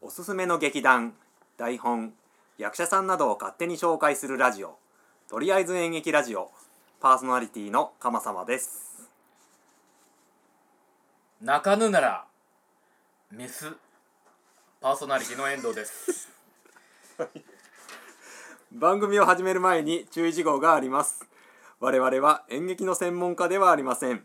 おすすめの劇団台本役者さんなどを勝手に紹介するラジオとりあえず演劇ラジオパーソナリティの鎌様です。泣かぬならメスパーソナリティの遠藤です。番組を始める前に注意事項があります。我々は演劇の専門家ではありません。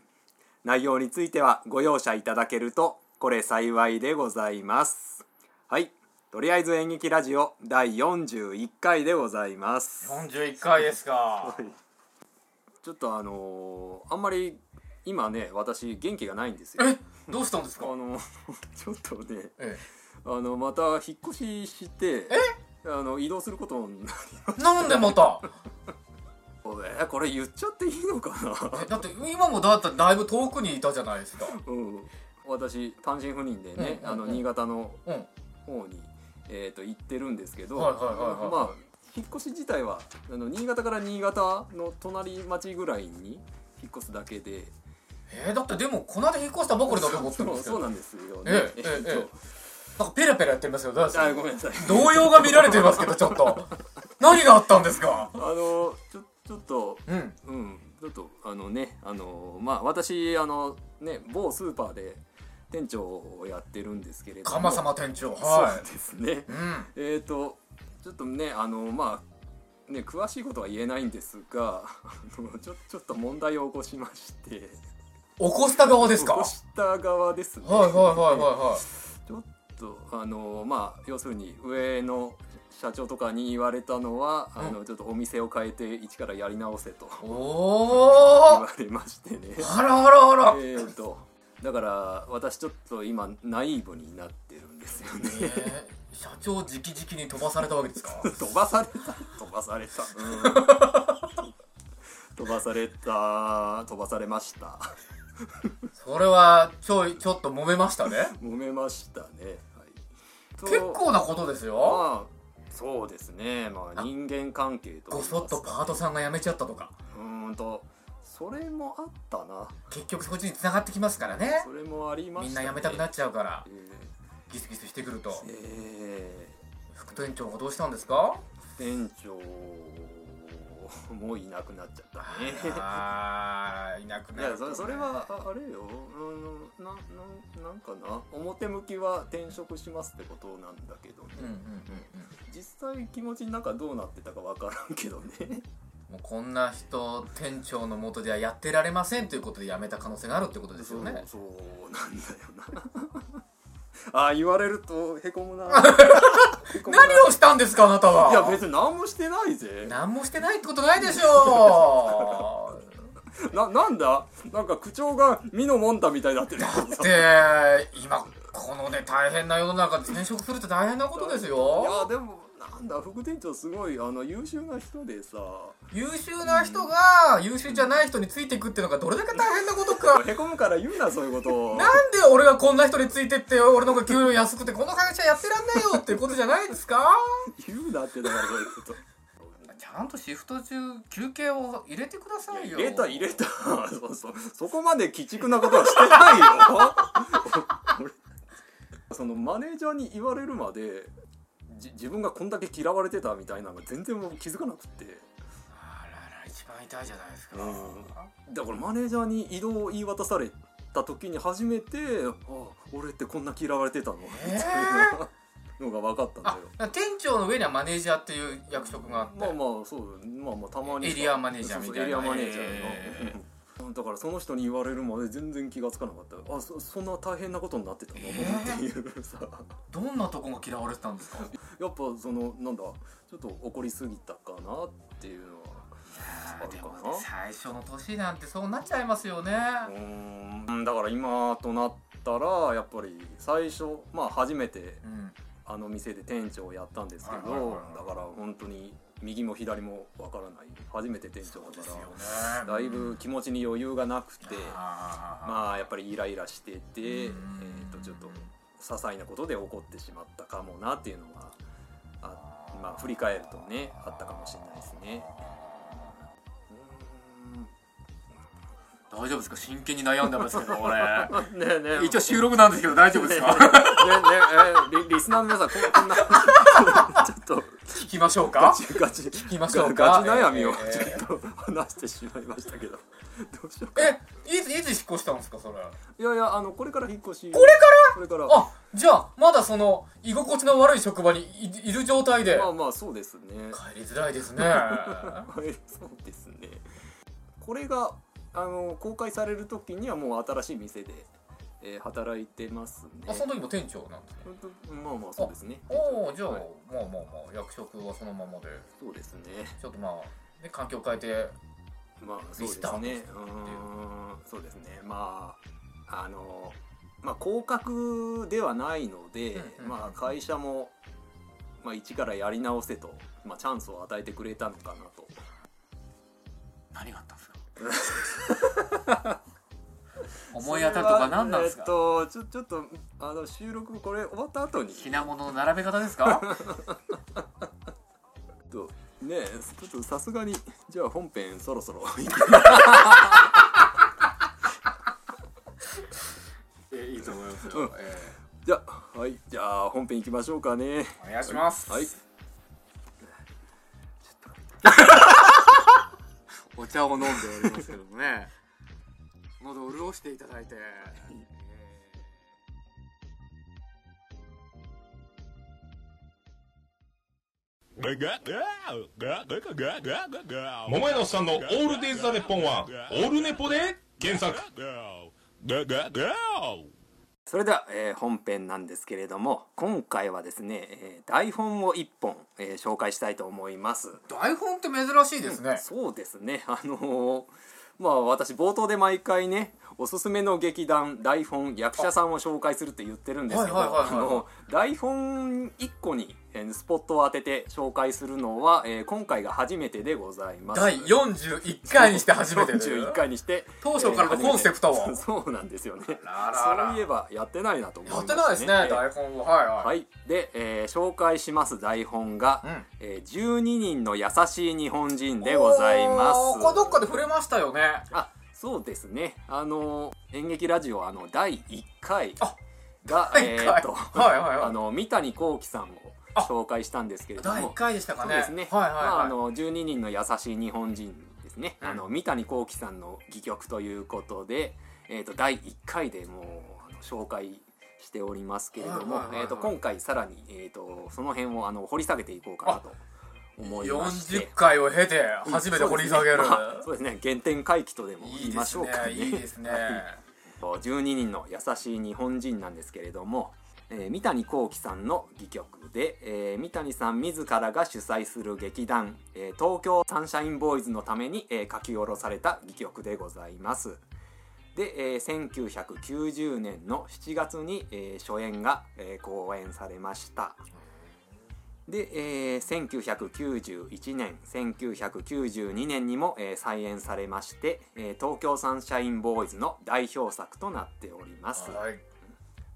内容についてはご容赦いただけるとこれ幸いでございます。はい。とりあえず演劇ラジオ第41回でございます。41回ですか。ちょっとあのーあんまり今ね私元気がないんですよ。えどうしたんですか？あの ちょっとねえあのまた引っ越ししてあの移動することになえなんでまた？えこれ言っちゃっていいのかな？えだって今もだったらだいぶ遠くにいたじゃないですか。うん。私単身赴任でね、うんうんうん。あの新潟のうん。方に、えー、と行ってるんですけど、はいはいはいはい。まあ引っ越し自体はあの新潟から新潟の隣町ぐらいに引っ越すだけでえー、だってでもこの間引っ越したばかりだと思ってるんですけど。そうなんですよね。えええええなんかペラペラやってますよどうですあごめんなさい。動揺が見られてますけどちょっと。何があったんですか？あのちょちょっとうん。うん。ちょっとあのねあのまあ私あのね某スーパーで店長をやってるんですけれども。鎌様店長そはうですね。いうん。えっ、とちょっとねあのまあね詳しいことは言えないんですがあのちょちょっと問題を起こしまして起こした側ですか？起こした側ですね。はいはいはいはいはい。ちょっとあのまあ要するに上の社長とかに言われたのは、あのちょっとお店を変えて一からやり直せと言われましてね。あらあらあら。えーとだから私ちょっと今ナイーブになってるんですよね。え。ー、社長直々に飛ばされたわけですか？飛ばされた。飛ばされた、うん。飛ばされた。飛ばされましたそれはちょいちょっと揉めましたね。揉めましたね、はい、結構なことですよ。まあそうですね。まあ人間関係とごそっとパートさんが辞めちゃったとか。うーんとそれもあったな。結局そっちに繋がってきますからね。それもありました、ね、みんな辞めたくなっちゃうから。えギスギスしてくると。ーえ。副店長がどうしたんですか？ー店長 もういなくなっちゃったね。あーいなくいなるとね。やそそれはああれよ。うんなななんかな？表向きは転職しますってことなんだけどね、うんうんうん実際気持ちの中どうなってたかわからんけどね。うんもうこんな人店長のもとではやってられませんということで辞めた可能性があるってことですよね。そうなんだよなああ言われるとへこむな。何をしたんですかあなたは？いや別に何もしてないぜ。何もしてないってことないでしょ ななんだ？なんか口調が身のもんだみたいになってる。けどさで今このね大変な世の中で転職するって大変なことですいよやでもなんだ副店長すごいあの優秀な人でさ。優秀な人が優秀じゃない人についていくっていうのがどれだけ大変なことか。へこむから言うなそういうこと。をなんで俺がこんな人についてって俺の方が給料安くてこの会社やってらんないよっていうことじゃないですか？言うなってだからそういうこと。ちゃんとシフト中休憩を入れてくださいよ。入れた入れた。そうそう。そこまで鬼畜なことはしてないよ。俺 そのマネージャーに言われるまでじ自分がこんだけ嫌われてたみたいなのが全然もう気づかなくって。あらら一番痛いじゃないですか、うん。だからマネージャーに移動を言い渡された時に初めてあ俺ってこんな嫌われてたの、みたいなのが分かったんだよ。あ店長の上にはマネージャーっていう役職があって、まあまあそうまあまあたまにエリアマネージャーみたいな。エリアマネージャーの、へうんだからその人に言われるまで全然気がつかなかった。あそそんな大変なことになってたの、っていうさ。どんなとこが嫌われてたんですか？やっぱそのなんだちょっと怒りすぎたかなっていうのはあるでかな。もね最初の年なんてそうなっちゃいますよね、うーん。だから今となったらやっぱり最初まあ初めてうん。あの店で店長をやったんですけど、だから本当に右も左もわからない初めて店長だからねだいぶ気持ちに余裕がなくてあまあやっぱりイライラしてて、えうんー、とちょっと些細なことで怒ってしまったかもなっていうのはあまあ振り返るとねあったかもしれないですね。大丈夫ですか？真剣に悩んでますけど俺。ねえねえ。一応収録なんですけど大丈夫ですかねねえ。リリスナーの皆さんここんな。ちょっと。聞きましょうガかチガチ。聞きましょうか？ガチ悩みをえー。ちょっと話してしまいましたけど。どうしようか。えいついつ引っ越したんですかそれ？いやいやあのこれから引っ越し。これから？これから。あじゃあまだその居心地の悪い職場にいいる状態で。まあまあそうですね。帰りづらいですね。は いそうですね。これがあの公開される時にはもう新しい店で、えー働いてますね。あその時も店長なんですかほんとまあまあそうですね。おおじゃあ、はい。まあまあまあ役職はそのままで。そうですね。ちょっとまあ、ね、環境変えてまあそうですね。う。ーんそうですね。まああのまあ降格ではないので、まあ会社も、まあ、一からやり直せと、まあ、チャンスを与えてくれたのかなと。何があったんですか？思い当たるとか何なんですか、えっとちょちょっとあの収録これ終わった後に。品物の並べ方ですか？とねえちょっとさすがにじゃあ本編そろそろ えいいと思いますうん。えじゃあはい。じゃあ本編行きましょうかね。ーお願いします、はい茶を飲んでおりますけどもね。喉を潤していただいて、桃屋のおっさんのオールデイズ・ザ・ネッポンはオールネポで原作それでは、えー本編なんですけれども今回はですね、えー台本を1本、えー紹介したいと思います。台本って珍しいですね、そうですね。あのーまあ私冒頭で毎回ねおすすめの劇団台本役者さんを紹介するって言ってるんですけど台本1個に、えースポットを当てて紹介するのは、えー今回が初めてでございます。第41回にして初めてです41回にして当初からのコンセプトを。えー そうなんですよね。そういえばやってないなと思いやまってないですね、えー。台本をはいはい、はい、で、えー紹介します台本が、うん。えー12人の優しい日本人でございます。これどっかで触れましたよね。あそうですね。あの演劇ラジオあの第1回あがえーっとはいはいはい。あの三谷幸喜さん紹介したんですけれど第も1回でしたかね。ですね、はいはいはい、まあ、あの12人の優しい日本人ですね、うん。あの三谷幸喜さんの戯曲ということで、えー、と第1回でもう紹介しておりますけれども、はいはいはいはい。えー、と今回さらに、えー、とその辺をあの掘り下げていこうかなと思いまして。40回を経て初めて掘り下げる、そうですね。ま あそうですね。原点回帰とでも言いましょうかね。ねいいですね。12 人の優しい日本人なんですけれども、えー三谷幸喜さんの戯曲で、えー三谷さん自らが主催する劇団、えー東京サンシャインボーイズのために、えー書き下ろされた戯曲でございます。で、えー1990年の7月に、えー初演が、えー公演されました。で、えー1991年1992年にも、えー再演されまして、えー東京サンシャインボーイズの代表作となっております、はい。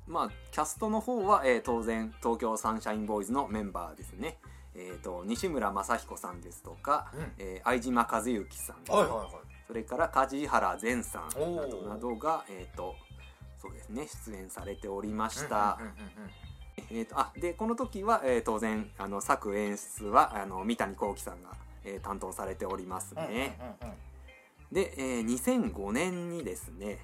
まあキャストの方は、えー当然東京サンシャインボーイズのメンバーですね。えー、と西村雅彦さんですとか、うん。えー相島和之さん、はいはいはい。それから梶原善さんなどなどが、えー、とそうですね出演されておりました、えー、とあでこの時は、えー当然あの作演出はあの三谷幸喜さんが、えー担当されておりますね、で、えー2005年にですね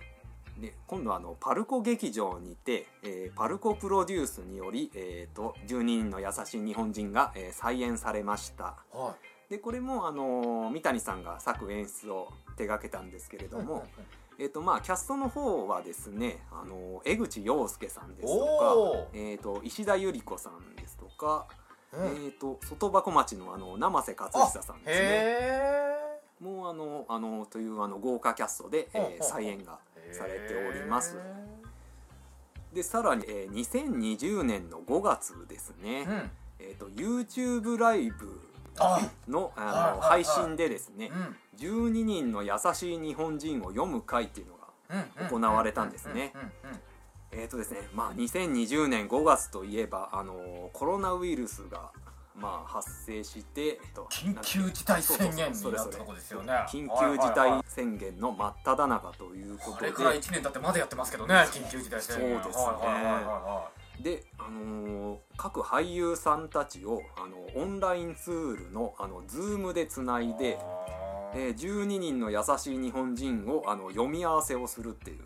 で今度はあのパルコ劇場にて、えーパルコプロデュースにより、えー、と12人の優しい日本人が、えー再演されました。はでこれも、あのー三谷さんが作演出を手掛けたんですけれいども、えーとまあ、キャストの方はですね、あのー江口洋介さんですとかお、えー、と石田ゆり子さんですとか、うん。えー、と外箱町のあの生瀬勝久さんですね。へもうあのあのというあの豪華キャストで、えー再演がえされております。でさらに、えー2020年の5月ですね、うん。えー、と YouTube ライブあのあの、配信でですねうん「12人の優しい日本人を読む会」っていうのがうん行われたんですね。えーとですねまあ、2020年5月といえばあのコロナウイルスが、まあ、発生して、えっと緊急事態宣言になったとこですよね。緊急事態宣言の真っ只中ということで、あれから1年経ってまだやってますけどね緊急事態宣言。そうですね。で、あのー各俳優さんたちをあのオンラインツールのあの Zoom でつないで、あー。えー12人の優しい日本人をあの読み合わせをするっていう。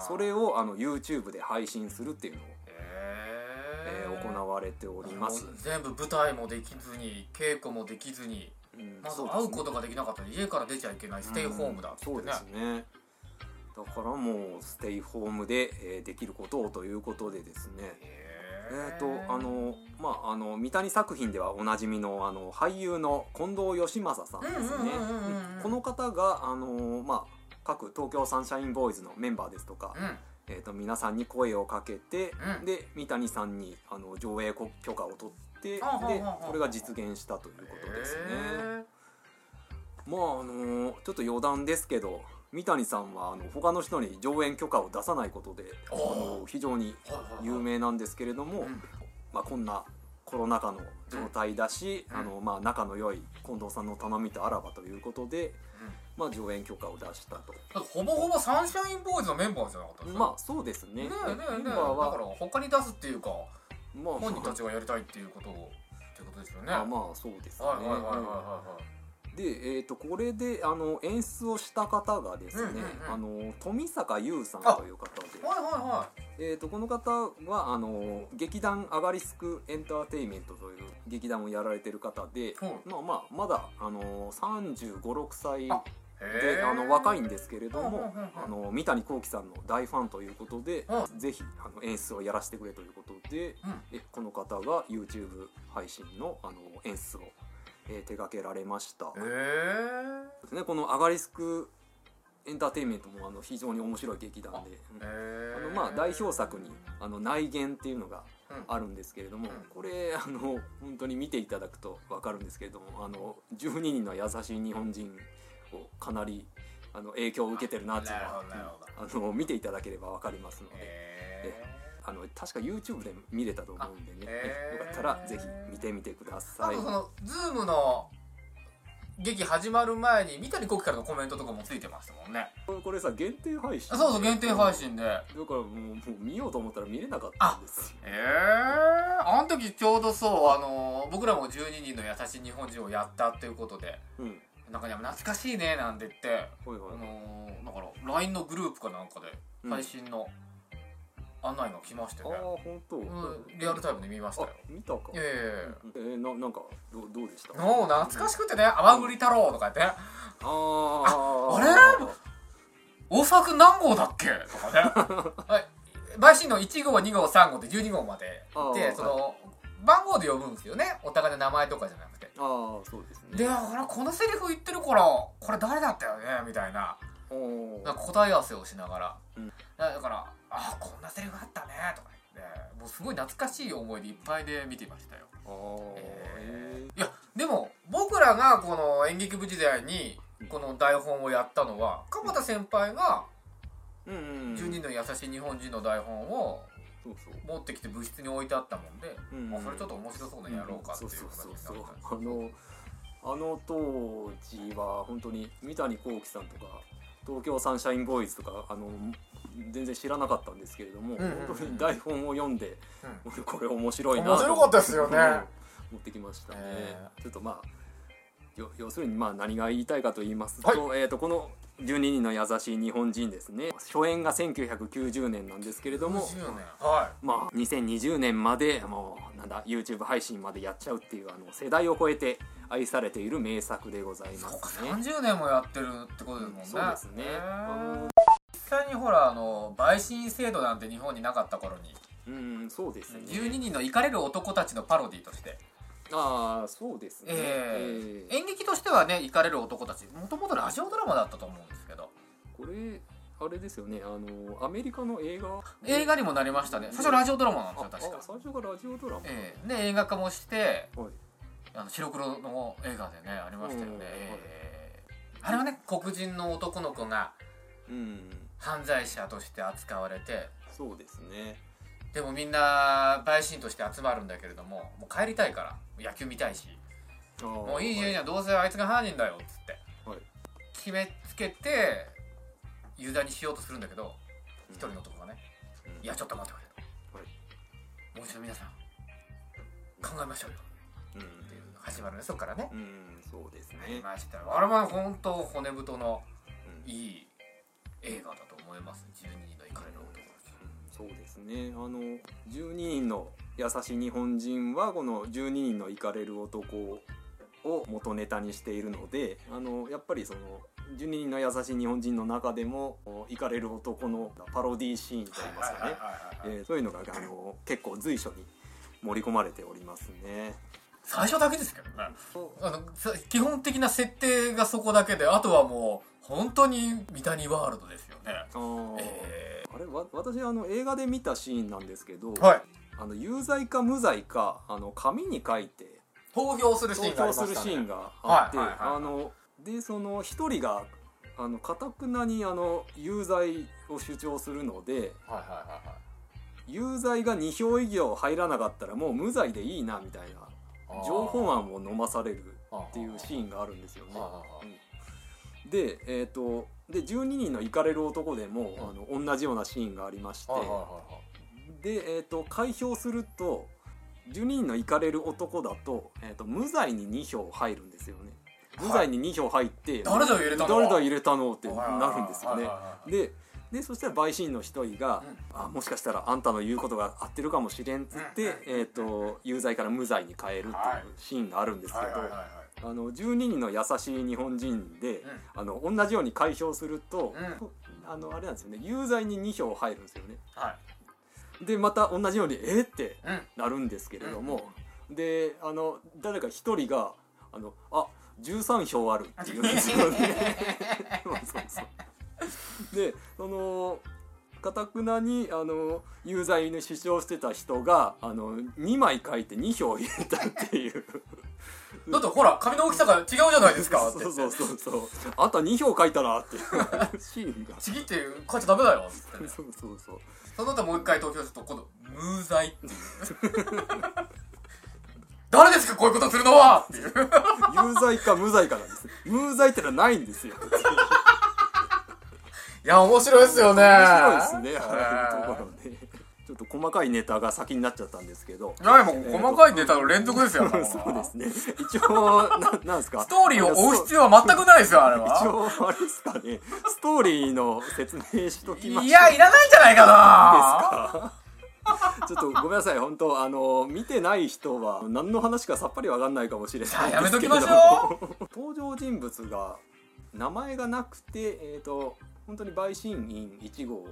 それをあの YouTube で配信するっていうのを、われております。全部舞台もできずに稽古もできずにうんまず会うことができなかったら家から出ちゃいけないステイホームだってそうですね。だからもうステイホームで、えーできることをということでですね。えー、とあのまああの三谷作品ではおなじみのあの俳優の近藤義正さんですね。この方があのまあ各東京サンシャインボーイズのメンバーですとか、うんえー、と皆さんに声をかけて、うん。で三谷さんにあの上映許可を取ってでこれが実現したということですね。へまああのちょっと余談ですけど三谷さんはあの他の人に上演許可を出さないことであおの非常に有名なんですけれども、うんまあ、こんなコロナ禍の状態だし、うんあのまあ、仲の良い近藤さんの頼みとあらばとい。うことで、まあ、上演許可を出したと。ほぼほぼサンシャインボーイズのメンバーじゃなかったですか？まあそうですね。ねえねえねえ。メンだバーはから他に出すっていうかまあ本人たちがやりたいっていうことをってことですよね。あまあそうですね。はいはいはいはいはで、えー、とこれであの演出をした方がですね、うんうんあの富坂優さんという方でい、はいはいはえー、とこの方はあの劇団アガリスクエンターテインメントという劇団をやられてる方で、はいまあまあまだあの3 5 6歳であの若いんですけれどもあの三谷幸喜さんの大ファンということで、うぜひあの演出をやらせてくれということで、うん。えこの方が YouTube 配信のあの演出を、えー手掛けられました。ですね、このアガリスクエンターテインメントもあの非常に面白い劇団で、あのまあ代表作にあの内言っていうのがあるんですけれども、うん。これあの本当に見ていただくと分かるんですけれどもあの12人の優しい日本人をかなりあの影響を受けてるなっていうのはあの見ていただければ分かりますので、へあの確か YouTube で見れたと思うんでね、あへー。よかったらぜひ見てみてくだあさい。とそのズームの劇始まる前に三谷幸喜からのコメントとかもついてましたもんね。これさ限定配信あそうそう限定配信で。だからもうもう見ようと思ったら見れなかったんですよ。ええあの時ちょうどそうあの僕らも12人の優しい日本人をやったっていうことで。うんなんかいや懐かしいねなんて言って。ほいほい。あのーだから LINE のグループかなんかでうん。配信の案内が来ましてああね、本当、うんリアルタイムで見ましたあよ見たか。いやいやいやえー、ななんかどうどうでした？もう懐かしくてね「甘栗太郎」とか言って。あああれ？大沢君何号だっけ？とかね。はい。陪審の1号2号3号って12号まででその、番号で呼ぶんですよね。お互いの名前とかじゃなくて。ああそうですね。で俺このセリフ言ってるからこれ誰だったよね？みたいな。なんか答え合わせをしながら、うん。だから「あこんなセリフあったね」とか言って。もうすごい懐かしい思いでいっぱいで見てましたよ。ええいやでも僕らがこの演劇部時代にこの台本をやったのは鎌田先輩がーうんうん12人の優しい日本人の台本をそうそう。持ってきて部室に置いてあったもんで、うん。まあ、それちょっと面白そうなやろうかっていうそう形にあのあの当時は本当に三谷幸喜さんとか東京サンシャインボーイズとかあの全然知らなかったんですけれども、うんうんうん。本当に台本を読んで、う これ面白いな面白かったですよね。うん。持ってきましたね、えちょっとまあよ要するにまあ何が言いたいかと言いますと,、えー、とこの12人の優しい日本人ですね。初演が1990年なんですけれども20年。はまあ、2020年までもうなんだ YouTube 配信までやっちゃうっていうあの世代を超えて愛されている名作でございいますね。30年もやってるってことですもんね、そうですね。実際にほらあの陪審制度なんて日本になかった頃に。うんそうですね。12人のイかれる男たちのパロディとして、ああそうですね。えーえー。演劇としてはねイかれる男たちもともとラジオドラマだったと思うんですけど。これあれですよね。あのアメリカの映画？映画にもなりましたね。最初ラジオドラマなんですあよ確か。あ最初がラジオドラマ、ええで映画化もしてはい。あの白黒の映画でねありましたよね、うんえー。あれはね黒人の男の子がうん。犯罪者として扱われてそうですねでもみんな陪審として集まるんだけれどももう帰りたいから野球見たいしももういいじゃんいい。じゃんどうせあいつが犯人だよっつってはい。決めつけて有罪にしようとするんだけど一人の男がねうん。いやちょっと待ってくれと、はい。もう一度皆さん考えましょうよ。うん。っていう始まるねそっからね。うんそうですね。ましたよ。あれは本当骨太のうん。いい映画だと思います。12人の怒りのそうですね。あの12人の優しい日本人はこの12人のイカれる男を元ネタにしているのであのやっぱりその12人の優しい日本人の中でもイカれる男のパロディーシーンといいますかね。えーそういうのがあの結構随所に盛り込まれておりますね。最初だけですけどね。あのさ基本的な設定がそこだけであとはもう本当に三谷ワールドですよね。あーえあれわ私あの映画で見たシーンなんですけど、ーはい。あの有罪か無罪かあの紙に書いて投票するシ投ーンがあ票するりましたね。シーンがあって、はい。はいはいはい。あのでその一人があの堅くなにあの有罪を主張するのではいはいはいはい。有罪が2票以上入らなかったらもう無罪でいいなみたいな情報案を飲まされるっていうシーンがあるんですよね。うん。で,、えー、とで12人のイカれる男でも、あの同じようなシーンがありまして、で、えー、と開票すると12人のイカれる男だと,、えー、と無罪に2票入るんですよね。無罪に2票入って、誰だよ入れたの？誰だ入れたの？ってなるんですよね。はいはいはいはい。ででそしたら陪審の一人が、あもしかしたらあんたの言うことが合ってるかもしれんっつって、えー、と有罪から無罪に変えるっていうシーンがあるんですけど、あの12人の優しい日本人で、あの同じように開票すると、あのあれなんですよね有罪に2票入るんですよね。はい。でまた同じようにえーってうん。なるんですけれども、であの誰か一人があのあ13票あるって言うんですよね。そうそうそう でそのかたくなにあの有罪に主張してた人があの2枚書いて2票入れたっていう。だってほら紙の大きさが違うじゃないですか って。そうそうそうそう。あんた2票書いたなっていう。シーンが。ちぎって書いちゃダメだよね。そうそうそう。その後もう一回投票すると今度無罪っていう。誰ですかこういうことするのはっていう。有罪か無罪かなんです。無罪ってのはないんですよいや面白いですよね。面白いですねえああいうところで。ちょっと細かいネタが先になっちゃったんですけど。いやもう細かいネタの連続ですよ、そうですね。一応ななんですか？ストーリーを追う必要は全くないですよあれ一は応あれですかね。ストーリーの説明しときましょう。いやいらないんじゃないかな。ちょっとごめんなさい本当あの見てない人は何の話かさっぱりわかんないかもしれないやめときましょ 登場人物が名前がなくてえっ、と本当に陪審員1号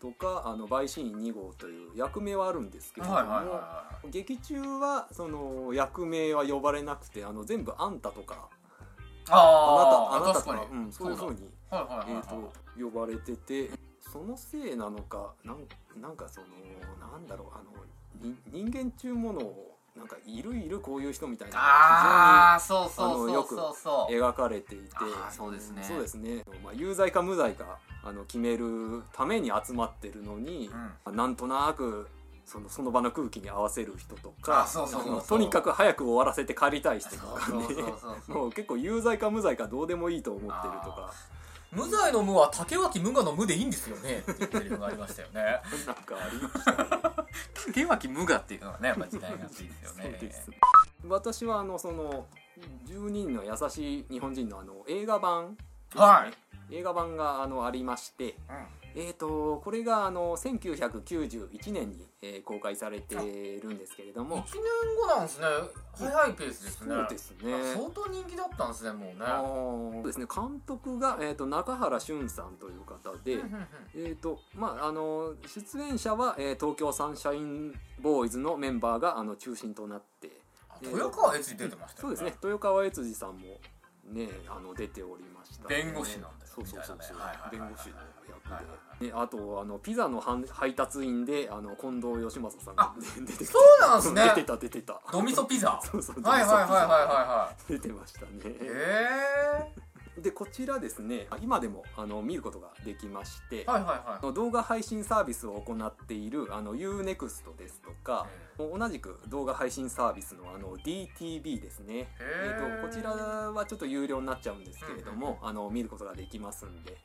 とかあの陪審員2号という役名はあるんですけれども、はいはいは劇中はその役名は呼ばれなくてあの全部あんたとかいああなたあなたとかうん、そういうふうにはいはいはいえはい。ー、と呼ばれててそのせいなのかなんなんかそのなんだろうあのに人間中ものをなんかいるいるこういう人みたいなのがああそうそうそうあのよく描かれていて。そうですね。そうですね、まあ、有罪か無罪かあの決めるために集まってるのに、なんとなくそのその場の空気に合わせる人とかとにかく早く終わらせて帰りたい人とかね。そう結構有罪か無罪かどうでもいいと思ってるとか。無罪の無は竹脇無我の無でいいんですよね。っていうセリフがありましたよね。なんかありましたね 竹脇無我っていうのがねやっぱ時代が熱いですよね。私はあのその10人の優しい日本人のあの映画版ね。はい。映画版があのありまして、えー、とこれがあの1991年に、えー公開されてるんですけれど1も年後なんですね。早いペースですね。そうですね。相当人気だったんですねもうね。そうですね。監督が、えー、と中原俊さんという方で、えーとまあ、あの出演者は、えー東京サンシャインボーイズのメンバーがあの中心となって豊川悦司出てましたよそうですね。豊川悦司さんもねあの出ておりましたね、弁護士なんですそうそうそうそう、弁護士で、はいはいであとあのピザの配配達員であの近藤義正さんがあ出てそうなんすね。出てた出てた。ドミソピザ。そうそうはいはいはいはいはい。は出てましたね。いへでこちらですね今でもあの見ることができまして、えはいはいはい。動画配信サービスを行っているあの UNEXT ですとか、同じく動画配信サービスのあの DTV ですね、へえーーとこちらはちょっと有料になっちゃうんですけれども、あの見ることができますんで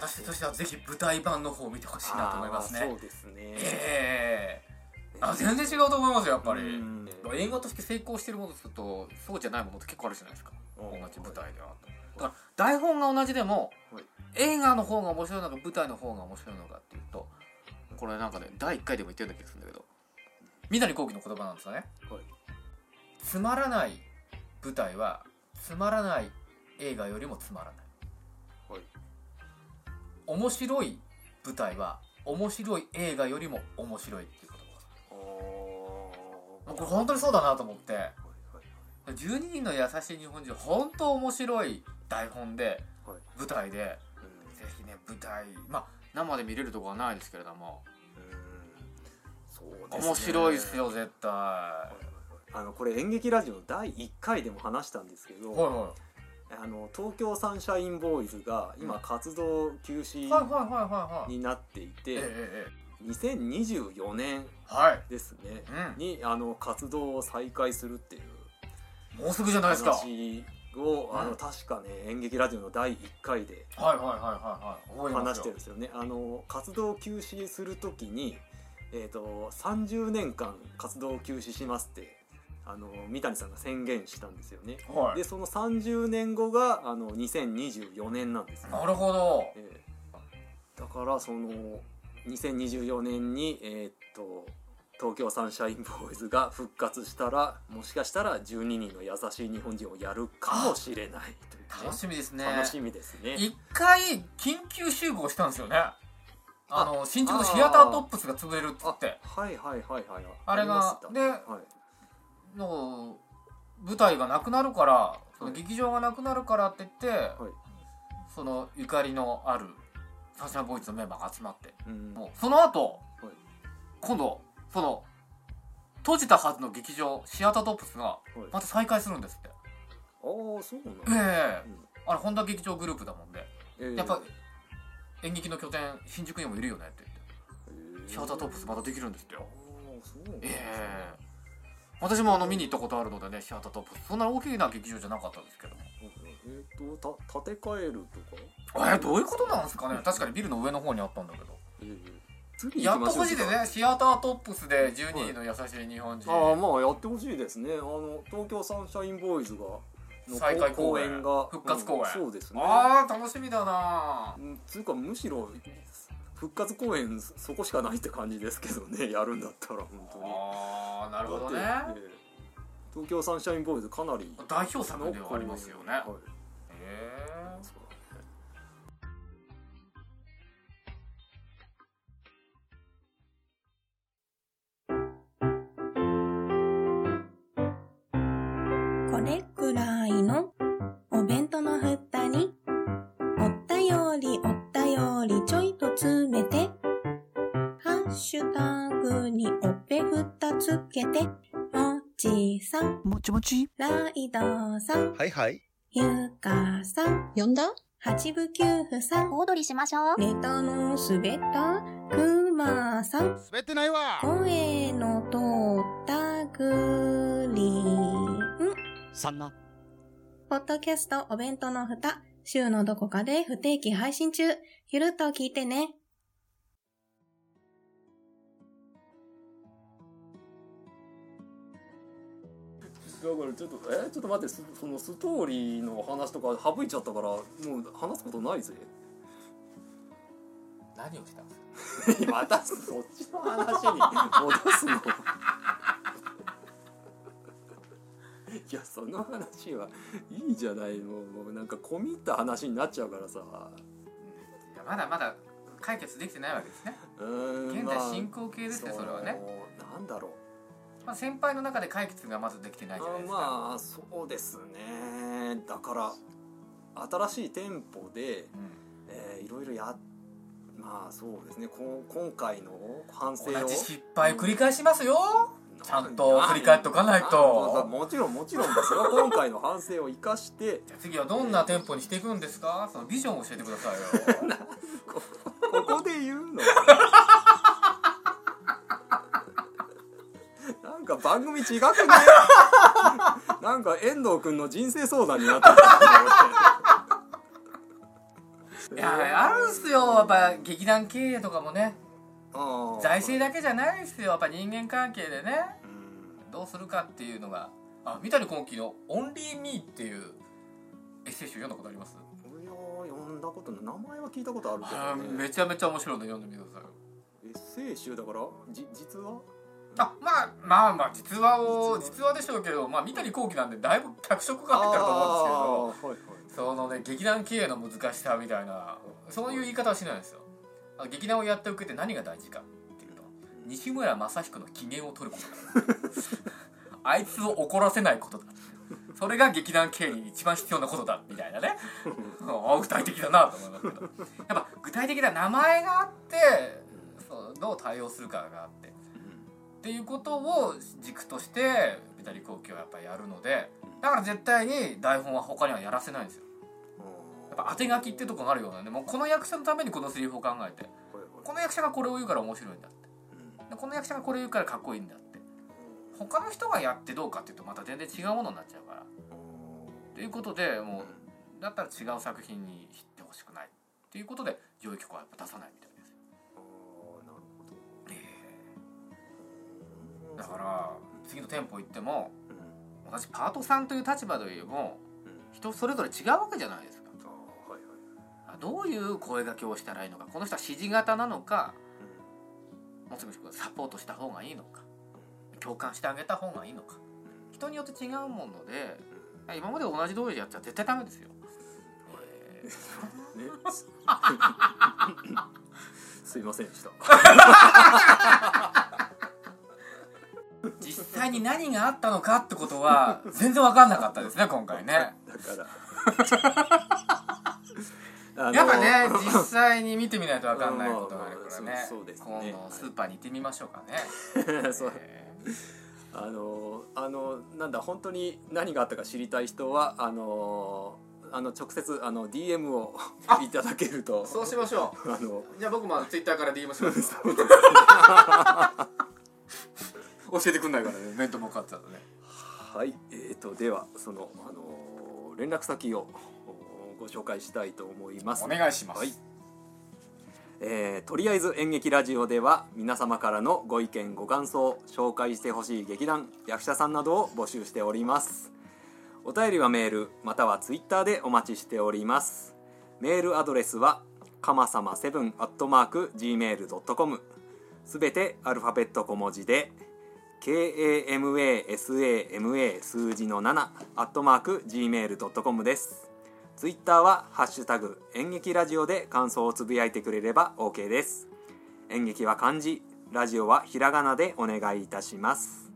私としてはぜひ舞台版の方を見てほしいなと思いますね。そうですね、ええあ全然違うと思いますよやっぱり。うん。映画として成功してるものとするとそうじゃないものって結構あるじゃないですか。同うん。じ舞台ではだから台本が同じでもはい。映画の方が面白いのか舞台の方が面白いのかっていうとこれなんかね第1回でも言ってるんだ気がするんだけど三谷幸喜の言葉なんですよね。はい。つまらない舞台はつまらない映画よりもつまらない。はい面白い舞台は面白い映画よりも面白いっていうあー。言葉これ本当にそうだなと思って。はいはい12人の優しい日本人本当面白い台本ではい舞台でうんぜひね舞台まあ生で見れるとこはないですけれども。そうですね。面白いっすよ絶対。はあのこれ演劇ラジオ第1回でも話したんですけど、いはあの東京サンシャインボーイズが今活動休止いはいはいはいはいはい。になっていて、ええええ2024年はい。ですね、うにあの活動を再開するっていうもうすぐじゃないですか。はい話をあうん。の確かね演劇ラジオの第1回で話してるんですよね。あの活動休止する時に、えー、と30年間活動休止しますってあの三谷さんが宣言したんですよね。はい。でその30年後があの2024年なんですよ。なるほど。ええ。だからその2024年にえーっと東京サンシャインボーイズが復活したらもしかしたら12人の優しい日本人をやるかもしれないというね。楽しみですね。楽しみですね。一回緊急集合したんですよね。あの新宿のシアタートップスが潰れるっつあって。はいはいはいはい。あれがではいの舞台がなくなるからそのはい。劇場がなくなるからって言って、はい。そのゆかりのあるサンシャボーイズのメンバーが集まってうん。もうその後、はい。今度その閉じたはずの劇場シアタートップスがはい。また再開するんですって。ああそうなんだ。ええ。うん。あれ本田劇場グループだもんで。ええ。やっぱ演劇の拠点新宿にもいるよねって言って。ええシアタートップスまたできるんですよ。ああそうなんだ。ええ私もあの見に行ったことあるのでねシアタートップ。スそんな大きな劇場じゃなかったですけどもえっ、とた建て替えるとかえどういうことなんですかね。確かにビルの上の方にあったんだけど。ええ次やっ行きましょうとほしいでね。シアタートップスで12人の優しい日本人、ああまあやってほしいですね。あの東京サンシャインボーイズがの再開公演が。復活公演。うんそうですね。ああ楽しみだな。うんつうかむしろ復活公演そこしかないって感じですけどね やるんだったら本当に。ああなるほどね。ええ。東京サンシャインボーイズかなり代表作ではありますよね。はい。へえそうだね。これくらいのお弁当の蓋に、おったよりおったよりちょいと詰めて、ハッシュタグにおっぺふたつけて、もちさん、もちもち？ライドさん、はいはい。ゆかさん、呼んだ？八部九夫さん、小躍りしましょう。ネタの滑ったくまさん、滑ってないわ声の通ったグリーン。そんな。ポッドキャストお弁当の蓋、週のどこかで不定期配信中。ゆるっと聞いてね。だからちょっとえ？ちょっと待ってそそのストーリーの話とか省いちゃったからもう話すことないぜ何をしたんですか？またそっちの話に戻すのその話はいいじゃないもうもうなんか込み入った話になっちゃうからさ。いやまだまだ解決できてないわけですね。うーん現在進行形ですねまあそれはね。そうなんだろう。まあ、先輩の中で解決がまずできてないじゃないですか、あまあそうですね。だから新しい店舗で、うん。えーいろいろやまあそうですね。こ今回の反省を。同じ失敗繰り返しますよちゃんと振り返っとかないと。もちろんもちろんですよ。今回の反省を生かして。次はどんな店舗にしていくんですか？そのビジョンを教えてくださいよ。こ ここで言うの？なんか番組違くね？なんか遠藤君の人生相談になってる。いやあるんすよ。やっぱ劇団経営とかもね財政だけじゃないですよやっぱ人間関係でね。うん。どうするかっていうのが。あ三谷幸喜の「オンリーミーっていうエッセイ集読んだことあります？いやー読んだこと名前は聞いたことあるけあどね。めちゃめちゃ面白いので読んでみてください。エッセイ集だからじ実はあまあまあまあ実話を実話でしょうけどまあ三谷幸喜なんでだいぶ脚色が入ってると思うんですけど。はいはい。そのね劇団経営の難しさみたいなそういう言い方はしないんですよ劇団をやっておくって何が大事かっていうと西村雅彦の機嫌を取ること。だ あいつを怒らせないことだ。それが劇団経営に一番必要なことだみたいなね。あ具体的だなと思いますけど。やっぱ具体的な名前があってそうどう対応するかがあって。っていうことを軸として三谷幸喜はやっぱりやるのでだから絶対に台本は他にはやらせないんですよぱ当て書きってとこがあるようなんでもうこの役者のためにこのセリフを考えて。この役者がこれを言うから面白いんだって。でこの役者がこれを言うからかっこいいんだって。他の人がやってどうかっていうとまた全然違うものになっちゃうから。ということでもうだったら違う作品にしてほしくないっていうことで上位曲はやっぱ出さないみたいです。だから次の店舗行っても同じパートさんという立場でも人それぞれ違うわけじゃないですか。あどういう声掛けをしたらいいのかこの人は指示型なのかもう少しサポートした方がいいのか共感してあげた方がいいのか。人によって違うもので今まで同じ通りでやっちゃ絶対ダメですよ、えー ね。すいませんでした。実際に何があったのかってことは全然分かんなかったですね今回ね。だから やっぱね 実際に見てみないと分かんないことがあるからね。そうそうですね。今度スーパーに行ってみましょうかね、そうえあのあのなんだ本当に何があったか知りたい人はあのあの直接あの DM を いただけると。ーそうしましょう。あのじゃあ僕もツイッターから DM します。教えてくんないからね。面と向かっちゃうとね。はい。えー、とではそのあの連絡先を。おご紹介したいと思います。お願いします、はい。えーとりあえず演劇ラジオでは皆様からのご意見ご感想紹介してほしい劇団役者さんなどを募集しております。お便りはメールまたはツイッターでお待ちしております。メールアドレスはかまさま7 at mark gmail.com すべてアルファベット小文字で KAMASAMA 数字の7アットマーク gmail.com ですツイッターは「ハッシュタグ演劇ラジオ」で感想をつぶやいてくれれば OK です。演劇は漢字ラジオはひらがなでお願いいたします。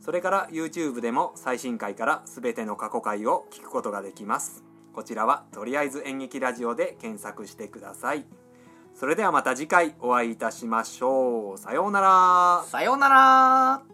それから YouTube でも最新回から全ての過去回を聞くことができます。こちらはとりあえず演劇ラジオで検索してください。それではまた次回お会いいたしましょう。さようなら。さようなら。